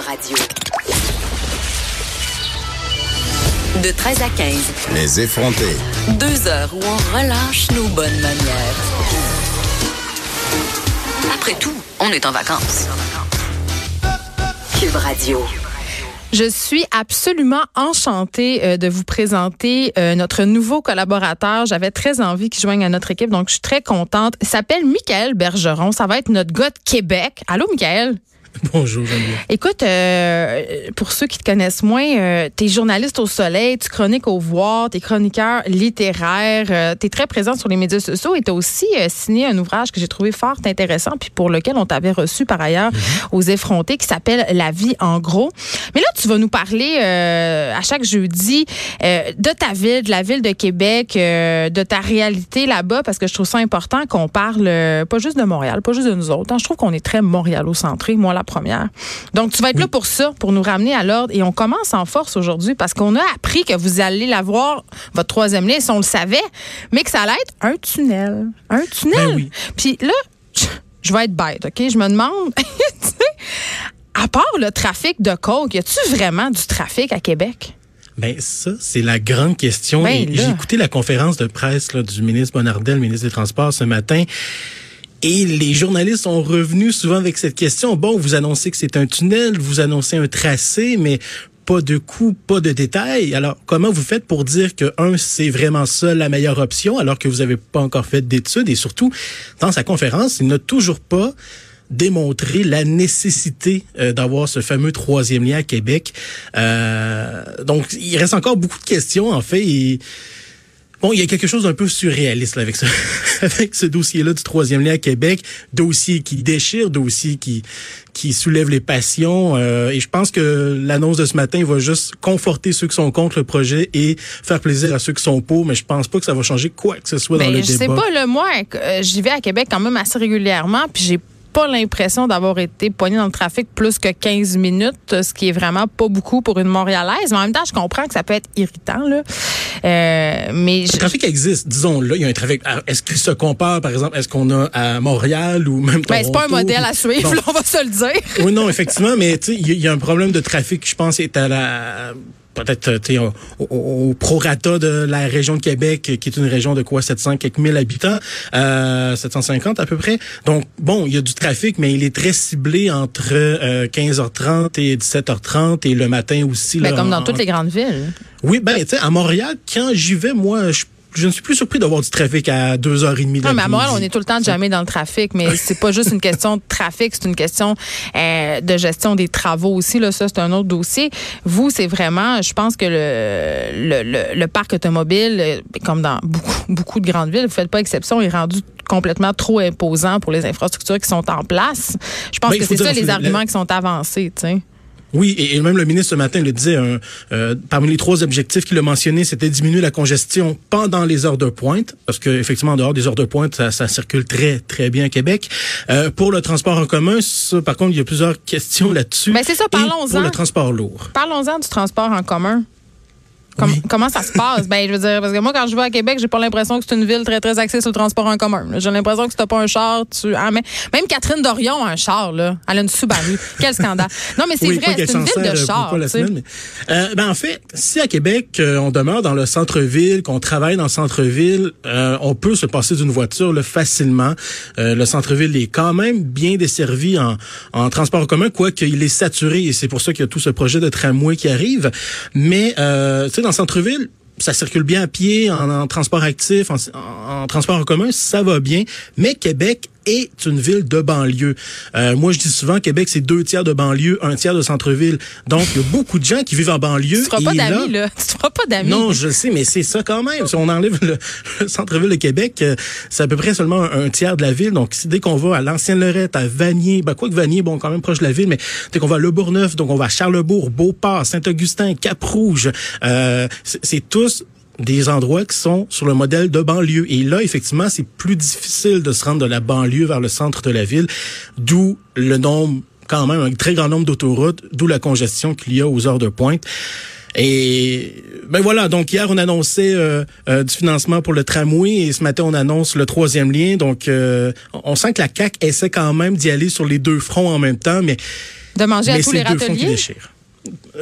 Radio. De 13 à 15. Les effrontés. Deux heures où on relâche nos bonnes manières. Après tout, on est en vacances. Cube Radio. Je suis absolument enchantée euh, de vous présenter euh, notre nouveau collaborateur. J'avais très envie qu'il joigne à notre équipe, donc je suis très contente. Il s'appelle Michael Bergeron. Ça va être notre gars de Québec. Allô, Michael? Bonjour, Geneviève. Écoute, euh, pour ceux qui te connaissent moins, euh, tu es journaliste au Soleil, tu chroniques au Voir, tu es chroniqueur littéraire, euh, tu es très présent sur les médias sociaux et tu as aussi euh, signé un ouvrage que j'ai trouvé fort intéressant puis pour lequel on t'avait reçu par ailleurs aux effrontés qui s'appelle La vie en gros. Mais là, tu vas nous parler euh, à chaque jeudi de ta ville, de la ville de Québec, de ta réalité là-bas parce que je trouve ça important qu'on parle pas juste de Montréal, pas juste de nous autres. hein. Je trouve qu'on est très montréalo-centré, moi la première. Donc, tu vas être là pour ça, pour nous ramener à l'ordre. Et on commence en force aujourd'hui parce qu'on a appris que vous allez l'avoir, votre troisième si on le savait, mais que ça allait être un tunnel. Un tunnel. Ben oui. Puis là, je vais être bête, OK? Je me demande, à part le trafic de coke, y a-tu vraiment du trafic à Québec? Ben ça, c'est la grande question. Ben. J'ai écouté la conférence de presse là, du ministre Bonardel, ministre des Transports, ce matin. Et les journalistes sont revenus souvent avec cette question. Bon, vous annoncez que c'est un tunnel, vous annoncez un tracé, mais pas de coût, pas de détails. Alors, comment vous faites pour dire que, un, c'est vraiment ça la meilleure option, alors que vous n'avez pas encore fait d'études? Et surtout, dans sa conférence, il n'a toujours pas démontré la nécessité euh, d'avoir ce fameux troisième lien à Québec. Euh, donc, il reste encore beaucoup de questions, en fait. Bon, il y a quelque chose d'un peu surréaliste là, avec ce, avec ce dossier-là du troisième lien à Québec, dossier qui déchire, dossier qui qui soulève les passions. euh, et je pense que l'annonce de ce matin va juste conforter ceux qui sont contre le projet et faire plaisir à ceux qui sont pour. Mais je pense pas que ça va changer quoi que ce soit dans Ben, le je sais débat. pas, là, moi, euh, j'y vais à Québec quand même assez régulièrement, puis j'ai pas l'impression d'avoir été poignée dans le trafic plus que 15 minutes, ce qui est vraiment pas beaucoup pour une Montréalaise. Mais en même temps, je comprends que ça peut être irritant, là. Euh, mais je- Le trafic existe, disons-le. Il y a un trafic. Est-ce qu'il se compare, par exemple, est-ce qu'on a à Montréal ou même ben, c'est pas un Toronto? modèle à suivre, là, on va se le dire. Oui, non, effectivement, mais tu sais, il y, y a un problème de trafic, je pense, est à la peut-être sais, au, prorata de la région de Québec, qui est une région de quoi 700 quelques mille habitants, euh, 750 à peu près. Donc bon, il y a du trafic, mais il est très ciblé entre euh, 15h30 et 17h30 et le matin aussi. Ben, là, comme en- dans toutes les grandes villes. Oui, ben tu sais, à Montréal, quand j'y vais, moi, je, je ne suis plus surpris d'avoir du trafic à 2h30 Non, mais à Montréal, on est tout le temps jamais dans le trafic, mais c'est pas juste une question de trafic, c'est une question euh, de gestion des travaux aussi. Là, ça, c'est un autre dossier. Vous, c'est vraiment, je pense que le, le, le, le parc automobile, euh, comme dans beaucoup, beaucoup de grandes villes, vous faites pas exception, est rendu complètement trop imposant pour les infrastructures qui sont en place. Je pense Ben, que c'est ça les la- arguments qui sont avancés, tu sais. Oui, et, et même le ministre ce matin le disait, un, euh, parmi les trois objectifs qu'il a mentionnés, c'était diminuer la congestion pendant les heures de pointe, parce que effectivement, en dehors des heures de pointe, ça, ça circule très, très bien à Québec. Euh, pour le transport en commun, ça, par contre, il y a plusieurs questions là-dessus. Ben, c'est ça, parlons-en. Pour le transport lourd. Parlons-en du transport en commun. Com- Oui. Comment ça se passe? Ben, je veux dire, parce que moi, quand je vais à Québec, j'ai pas l'impression que c'est une ville très, très axée sur le transport en commun. J'ai l'impression que si t'as pas un char, tu. Ah, mais, même Catherine Dorion a un char, là. Elle a une Subaru. Quel scandale. Non, mais c'est Oui, vrai, c'est une ville de euh, semaine, mais- Euh, ben, en fait, si à Québec, euh, on demeure dans le centre-ville, qu'on travaille dans le centre-ville, euh, on peut se passer d'une voiture là, facilement. Le centre-ville est quand même bien desservi en, en transport en commun, quoique il est saturé, et c'est pour ça qu'il y a tout ce projet de tramway qui arrive. Mais, euh, sais, dans le centre-ville, ça circule bien à pied, en, transport actif, en transport en commun, ça va bien. Mais Québec est une ville de banlieue. Euh, moi, je dis souvent, Québec, c'est deux tiers de banlieue, un tiers de centre-ville. Donc, il y a beaucoup de gens qui vivent en banlieue. Tu feras pas d'amis, là. Tu feras pas d'amis. Non, je sais, mais c'est ça quand même. Si on enlève le, le centre-ville de Québec, euh, c'est à peu près seulement un, un tiers de la ville. Donc, si- dès qu'on va à l'ancienne-Lorette, à Vanier, ben, quoi que Vanier, bon, quand même proche de la ville, mais dès qu'on va à Le Bourgneuf, donc on va à Charlebourg, Beauport, Saint-Augustin, Cap-Rouge, euh, c'est tous des endroits qui sont sur le modèle de banlieue. Et là, effectivement, c'est plus difficile de se rendre de la banlieue vers le centre de la ville, d'où le nombre, quand même, un très grand nombre d'autoroutes, d'où la congestion qu'il y a aux heures de pointe. Et ben voilà, donc hier on annonçait euh, euh, du financement pour le tramway et ce matin on annonce le troisième lien. Donc euh, on sent que la CAC essaie quand même d'y aller sur les deux fronts en même temps, mais de manger mais à tous les râteliers?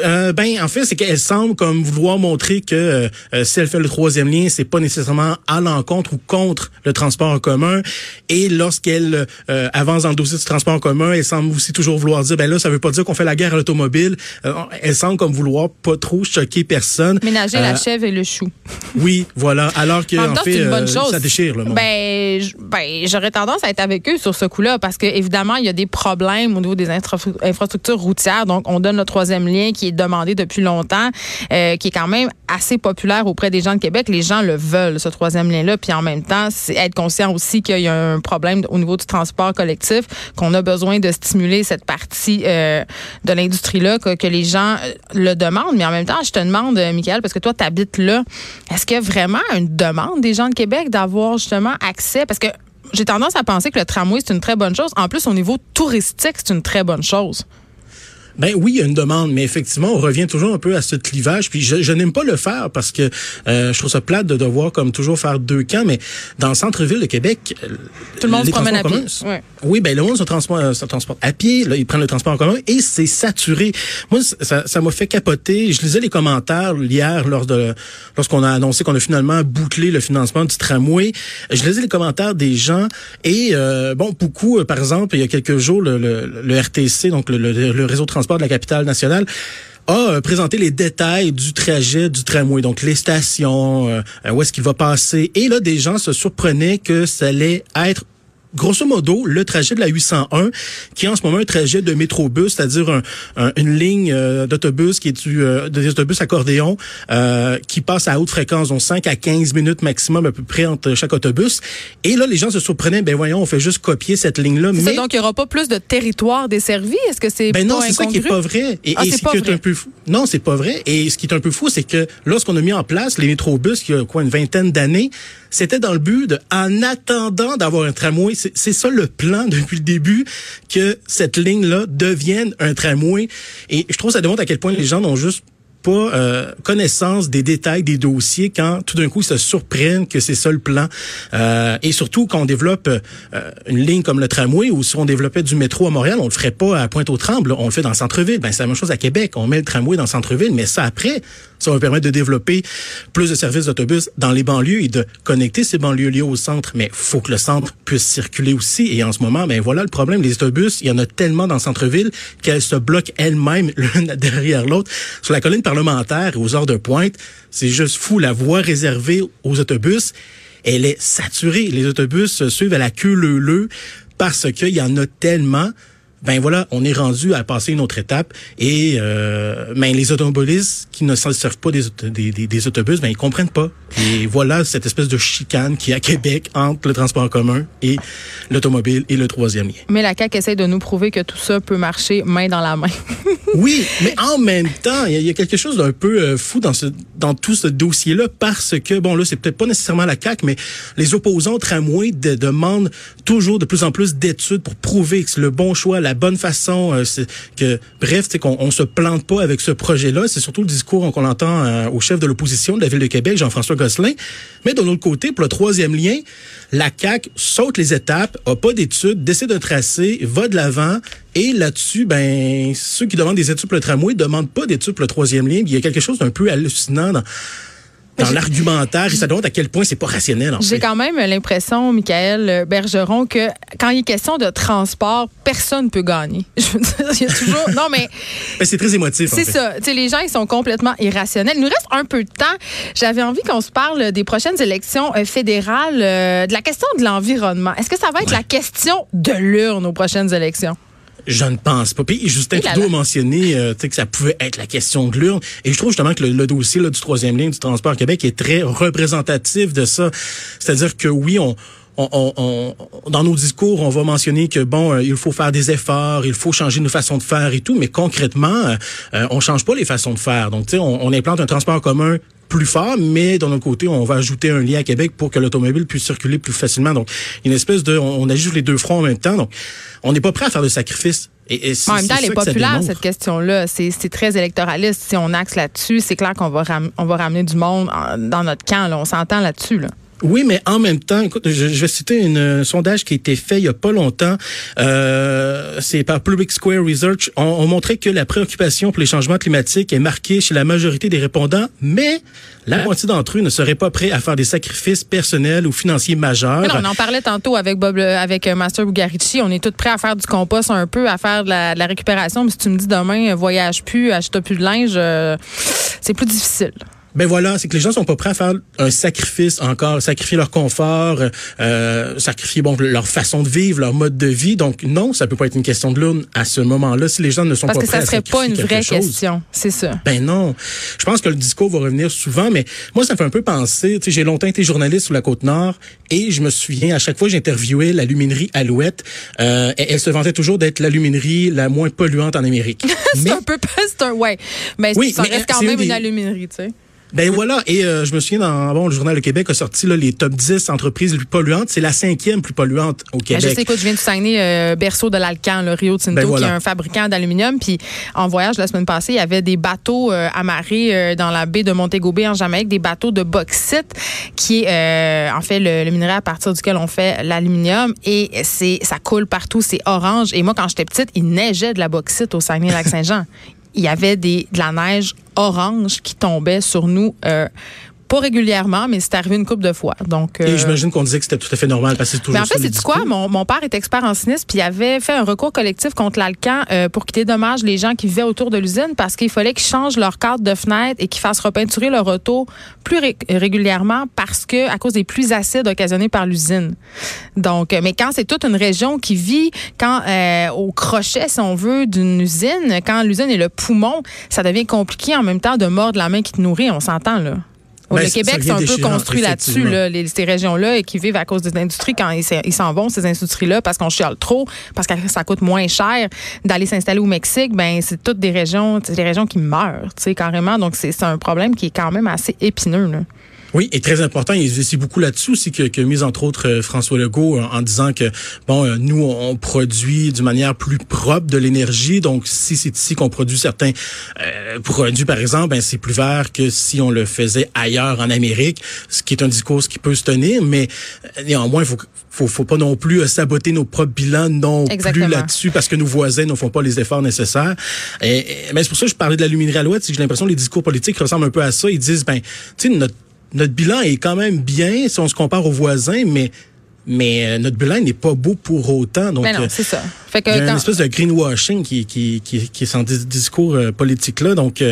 Euh, ben en fait c'est qu'elle semble comme vouloir montrer que euh, si elle fait le troisième lien c'est pas nécessairement à l'encontre ou contre le transport en commun et lorsqu'elle euh, avance dans le dossier du transport en commun elle semble aussi toujours vouloir dire ben là ça veut pas dire qu'on fait la guerre à l'automobile Euh, elle semble comme vouloir pas trop choquer personne Ménager Euh, la chèvre et le chou. oui voilà alors que En même en temps, fait c'est une bonne euh, chose. ça déchire le monde Ben, ben, j'aurais tendance à être avec eux sur ce coup-là parce que évidemment, il y a des problèmes au niveau des infra- infrastructures routières. Donc, on donne le troisième lien qui est demandé depuis longtemps, euh, qui est quand même assez populaire auprès des gens de Québec. Les gens le veulent, ce troisième lien-là. Puis en même temps, être conscient aussi qu'il y a un problème au niveau du transport collectif, qu'on a besoin de stimuler cette partie euh, de l'industrie-là, que, que les gens euh, le demandent. Mais en même temps, je te demande, Michael, parce que toi, tu habites là, est-ce qu'il y a vraiment une demande des gens de Québec d'avoir justement accès? Parce que j'ai tendance à penser que le tramway, c'est une très bonne chose. En plus, au niveau touristique, c'est une très bonne chose. Ben oui, il y a une demande, mais effectivement, on revient toujours un peu à ce clivage. Puis je, je n'aime pas le faire parce que euh, je trouve ça plate de devoir comme toujours faire deux camps. Mais dans le centre-ville de Québec, euh, Tout le monde se promène à pied. Ouais. Oui, ben le monde se transporte, se transporte à pied. Là, ils prennent le transport en commun et c'est saturé. Moi, ça, ça m'a fait capoter. Je lisais les commentaires hier lors de lorsqu'on a annoncé qu'on a finalement bouclé le financement du tramway. Je lisais les commentaires des gens et euh, bon, beaucoup, euh, par exemple, il y a quelques jours, le, le, le RTC, donc le, le- le réseau de transport de la capitale nationale a euh, présenté les détails du trajet du tramway, donc les stations, euh, euh, où est-ce qu'il va passer. Et là, des gens se surprenaient que ça allait être Grosso modo, le trajet de la 801, qui est en ce moment un trajet de métrobus, c'est-à-dire un- un- une ligne euh, d'autobus qui est du, euh, des autobus accordéon, euh, qui passe à haute fréquence, donc 5 à 15 minutes maximum à peu près entre chaque autobus. Et là, les gens se surprenaient, ben voyons, on fait juste copier cette ligne-là. Mais ça, donc, il n'y aura pas plus de territoire desservi? Est-ce que c'est ben non, c'est ça qui est pas vrai. Et, Ah, et ce pas qui est un peu fou. Non, c'est pas vrai. Et ce qui est un peu fou, c'est que lorsqu'on a mis en place les métrobus, il y a quoi, une vingtaine d'années, c'était dans le but de, en attendant d'avoir un tramway, c'est ça le plan depuis le début, que cette ligne-là devienne un tramway. Et je trouve ça démontre à quel point les gens n'ont juste euh, connaissance des détails des dossiers quand tout d'un coup ils se que c'est ça le plan. Euh, et surtout quand on développe euh, une ligne comme le tramway ou si on développait du métro à Montréal on le ferait pas à Pointe-aux-Trembles on le fait dans le centre-ville. Ben c'est la même chose à Québec. On met le tramway dans le centre-ville mais ça après ça va permettre de développer plus de services d'autobus dans les banlieues et de connecter ces banlieues-là au centre. Mais faut que le centre puisse circuler aussi. Et en ce moment ben voilà le problème. Les autobus il y en a tellement dans le centre-ville qu'elles se bloquent elles-mêmes l'une derrière l'autre. Sur la colline parlementaire et aux heures de pointe c'est juste fou. La voie réservée aux autobus elle est saturée. Les autobus suivent à la queue leu parce qu'il y en a tellement ben voilà, on est rendu à passer une autre étape et euh, ben les automobilistes qui ne s'en servent pas des, des, des, des autobus, ben ils comprennent pas. Et voilà cette espèce de chicane qui est à Québec entre le transport en commun et l'automobile et le troisième lien. Mais la CAQ essaie de nous prouver que tout ça peut marcher main dans la main. Oui, mais en même temps, il y, a- il y a quelque chose d'un peu euh, fou dans ce dans tout ce dossier-là parce que bon là, c'est peut-être pas nécessairement la CAC, mais les opposants au tramway de- demandent toujours de plus en plus d'études pour prouver que c'est le bon choix, la bonne façon, euh, que bref, c'est qu'on on se plante pas avec ce projet-là. C'est surtout le discours qu'on entend euh, au chef de l'opposition de la ville de Québec, Jean-François Gosselin. Mais de l'autre côté, pour le troisième lien, la CAC saute les étapes, a pas d'études, décide de tracer, va de l'avant. Et là-dessus, ben, ceux qui demandent des études pour le tramway demandent pas d'études pour le troisième lien. Il y a quelque chose d'un peu hallucinant dans, dans l'argumentaire et ça demande à quel point c'est pas rationnel, en J'ai quand même l'impression, Michael Bergeron, que quand il est question de transport, personne ne peut gagner. Je veux dire, il y a toujours. Non, mais Ben, c'est très émotif, en c'est fait. ça. Les gens, ils sont complètement irrationnels. Il nous reste un peu de temps. J'avais envie qu'on se parle des prochaines élections euh, fédérales, euh, de la question de l'environnement. Est-ce que ça va être la question de l'urne aux prochaines élections? Je ne pense pas. Puis Justin Trudeau a mentionné euh, que ça pouvait être la question de l'urne. Et je trouve justement que le, le dossier là, du troisième ligne du transport Québec est très représentatif de ça. C'est-à-dire que oui, on, on, on- on- dans nos discours, on va mentionner que bon, euh, il faut faire des efforts, il faut changer nos façons de faire et tout, mais concrètement, euh, euh, on change pas les façons de faire. Donc, tu sais, on, on implante un transport commun plus fort, mais d'un autre côté, on va ajouter un lien à Québec pour que l'automobile puisse circuler plus facilement. Donc, une espèce de, on, on agit les deux fronts en même temps. Donc, on n'est pas prêt à faire de sacrifices. Et, en même temps, elle est populaire, cette question-là. C'est très électoraliste. Si on axe là-dessus, c'est clair qu'on va, on va ramener du monde dans notre camp. Là. On s'entend là-dessus. Là. Oui, mais en même temps, écoute, je, vais citer une, un sondage qui a été fait il y a pas longtemps. Euh, c'est par Public Square Research. On, on, montrait que la préoccupation pour les changements climatiques est marquée chez la majorité des répondants, mais la moitié d'entre eux ne seraient pas prêts à faire des sacrifices personnels ou financiers majeurs. on en parlait tantôt avec Bob, avec euh, Master Bugarici. On est tous prêts à faire du compost un peu, à faire de la, récupération. Mais si tu me dis demain, voyage plus, achète plus de linge, euh, c'est plus difficile. Ben voilà, c'est que les gens sont pas prêts à faire un sacrifice encore, sacrifier leur confort, euh, sacrifier bon leur façon de vivre, leur mode de vie. Donc non, ça peut pas être une question de l'une à ce moment-là si les gens ne sont pas prêts à Parce que ça serait pas une vraie question, c'est ça. Ben non. Je pense que le discours va revenir souvent, mais moi ça me fait un peu penser. Tu sais, j'ai longtemps été journaliste sur la côte nord et je me souviens à chaque fois j'interviewais la luminerie Alouette, euh, elle, se vantait toujours d'être la luminerie la moins polluante en Amérique. c'est un peu, c'est un ouais, mais oui, ça reste quand même une aluminerie, tu sais. Ben voilà, et euh, je me souviens dans bon, le journal Le Québec a sorti là, les top 10 entreprises les plus polluantes. C'est la cinquième plus polluante au Québec. Ben, je sais, écoute, je viens de Saguenay, euh, berceau de l'Alcan, le Rio Tinto, ben qui est un fabricant d'aluminium. Puis en voyage la semaine passée, il y avait des bateaux euh, amarrés dans la baie de Montego Bay en Jamaïque, des bateaux de bauxite, qui est en fait le, minéral à partir duquel on fait l'aluminium. Et c'est ça coule partout, c'est orange. Et moi, quand j'étais petite, il neigeait de la bauxite au Saguenay-Lac-Saint-Jean. Il y avait des, de la neige orange qui tombait sur nous euh, pas régulièrement, mais c'est arrivé une couple de fois. Donc, Et euh, j'imagine qu'on disait que c'était tout à fait normal parce que c'est toujours Mais en fait, c'est quoi? Mon, mon, père est expert en sinistre, puis il avait fait un recours collectif contre l'Alcan euh, pour quitter dommage les gens qui vivaient autour de l'usine parce qu'il fallait qu'ils changent leur cadre de fenêtre et qu'ils fassent repeinturer leur auto plus régulièrement parce que à cause des pluies acides occasionnées par l'usine. Donc, euh, mais quand c'est toute une région qui vit, quand au crochet, si on veut, d'une usine, quand l'usine est le poumon, ça devient compliqué en même temps de mordre la main qui te nourrit. On s'entend là. Ben, le Québec, c'est un peu construit là-dessus, là, ces régions-là, et qui vivent à cause des industries quand ils s'en vont, ces industries-là, parce qu'on chiale trop, parce que ça coûte moins cher d'aller s'installer au Mexique, ben c'est toutes des régions, des régions qui meurent, tu sais, carrément. Donc, c'est un problème qui est quand même assez épineux. Là. Oui, et très important, il y a beaucoup là-dessus aussi que, que mise entre autres euh, François Legault en, disant que bon, euh, nous on produit d'une manière plus propre de l'énergie, donc si c'est ici qu'on produit certains euh, produits par exemple, ben c'est plus vert que si on le faisait ailleurs en Amérique, ce qui est un discours qui peut se tenir, mais néanmoins il faut faut, faut pas non plus saboter nos propres bilans non plus là-dessus parce que nos voisins ne font pas les efforts nécessaires. Et, mais c'est pour ça que je parlais de la luminerie à l'ouest, j'ai l'impression que les discours politiques ressemblent un peu à ça. Ils disent ben, tu sais notre notre bilan est quand même bien si on se compare aux voisins, mais mais euh, notre bilan n'est pas beau pour autant. Donc, non, euh, c'est ça. Fait que il y a une espèce de greenwashing qui, qui, qui, qui est sans discours euh, politique-là. Donc,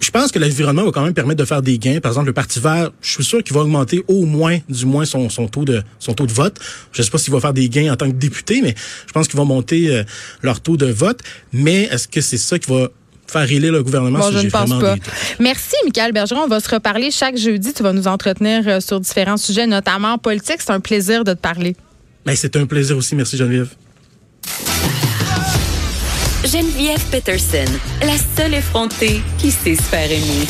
je pense que l'environnement va quand même permettre de faire des gains. Par exemple, le Parti vert, je suis sûr qu'il va augmenter au moins, du moins, son, son taux de son taux de vote. Je ne sais pas s'il va faire des gains en tant que député, mais je pense qu'il va monter leur taux de vote. Mais est-ce que c'est ça qui va faire élire le gouvernement bon, je ne pense pas. Merci, Michael Bergeron. On va se reparler chaque jeudi. Tu vas nous entretenir euh, sur différents sujets, notamment politique. C'est un plaisir de te parler. Ben, c'est un plaisir aussi. Merci, Geneviève. Geneviève Peterson, la seule effrontée qui sait se faire aimer.